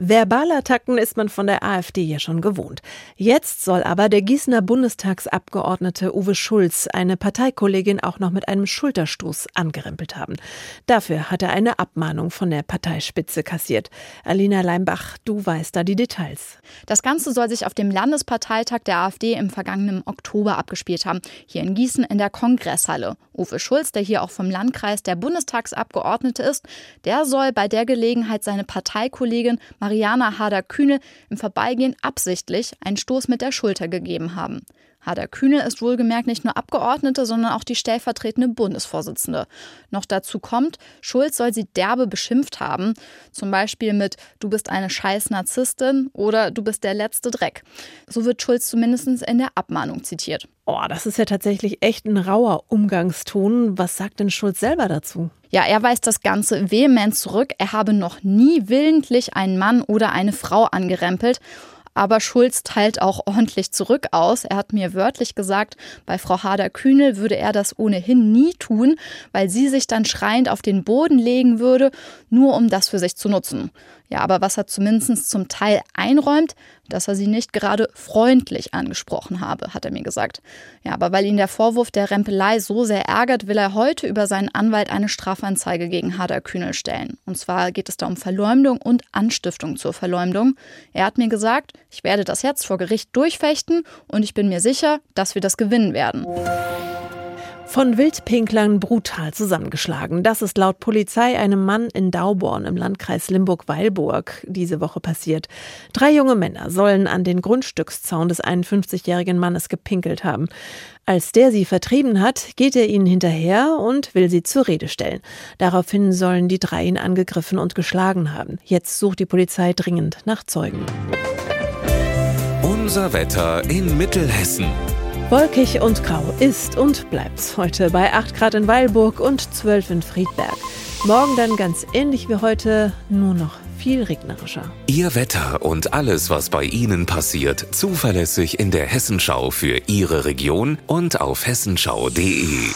Verbalattacken ist man von der AfD ja schon gewohnt. Jetzt soll aber der Gießener Bundestagsabgeordnete Uwe Schulz eine Parteikollegin auch noch mit einem Schulterstoß angerempelt haben. Dafür hat er eine Abmahnung von der Parteispitze kassiert. Alina Leimbach, du weißt da die Details. Das Ganze soll sich auf dem Landesparteitag der AfD im vergangenen Oktober abgespielt haben, hier in Gießen in der Kongresshalle. Uwe Schulz, der hier auch vom Landkreis der Bundestagsabgeordnete ist, der soll bei der Gelegenheit seine Parteikollegin Mariana Harder-Kühnel im Vorbeigehen absichtlich einen Stoß mit der Schulter gegeben haben. Hader-Kühnel ist wohlgemerkt nicht nur Abgeordnete, sondern auch die stellvertretende Bundesvorsitzende. Noch dazu kommt, Schulz soll sie derbe beschimpft haben. Zum Beispiel mit Du bist eine scheiß Narzisstin oder Du bist der letzte Dreck. So wird Schulz zumindest in der Abmahnung zitiert. Oh, das ist ja tatsächlich echt ein rauer Umgangston. Was sagt denn Schulz selber dazu? Ja, er weist das Ganze vehement zurück. Er habe noch nie willentlich einen Mann oder eine Frau angerempelt. Aber Schulz teilt auch ordentlich zurück aus. Er hat mir wörtlich gesagt, bei Frau Hader-Kühnel würde er das ohnehin nie tun, weil sie sich dann schreiend auf den Boden legen würde, nur um das für sich zu nutzen. Ja, aber was er zumindest zum Teil einräumt, dass er sie nicht gerade freundlich angesprochen habe, hat er mir gesagt. Ja, aber weil ihn der Vorwurf der Rempelei so sehr ärgert, will er heute über seinen Anwalt eine Strafanzeige gegen Hader Kühnel stellen. Und zwar geht es da um Verleumdung und Anstiftung zur Verleumdung. Er hat mir gesagt, ich werde das jetzt vor Gericht durchfechten und ich bin mir sicher, dass wir das gewinnen werden. Von Wildpinklern brutal zusammengeschlagen. Das ist laut Polizei einem Mann in Dauborn im Landkreis Limburg-Weilburg diese Woche passiert. Drei junge Männer sollen an den Grundstückszaun des 51-jährigen Mannes gepinkelt haben. Als der sie vertrieben hat, geht er ihnen hinterher und will sie zur Rede stellen. Daraufhin sollen die drei ihn angegriffen und geschlagen haben. Jetzt sucht die Polizei dringend nach Zeugen. Unser Wetter in Mittelhessen. Wolkig und grau ist und bleibt heute bei 8 Grad in Weilburg und 12 in Friedberg. Morgen dann ganz ähnlich wie heute, nur noch viel regnerischer. Ihr Wetter und alles, was bei Ihnen passiert, zuverlässig in der Hessenschau für Ihre Region und auf hessenschau.de.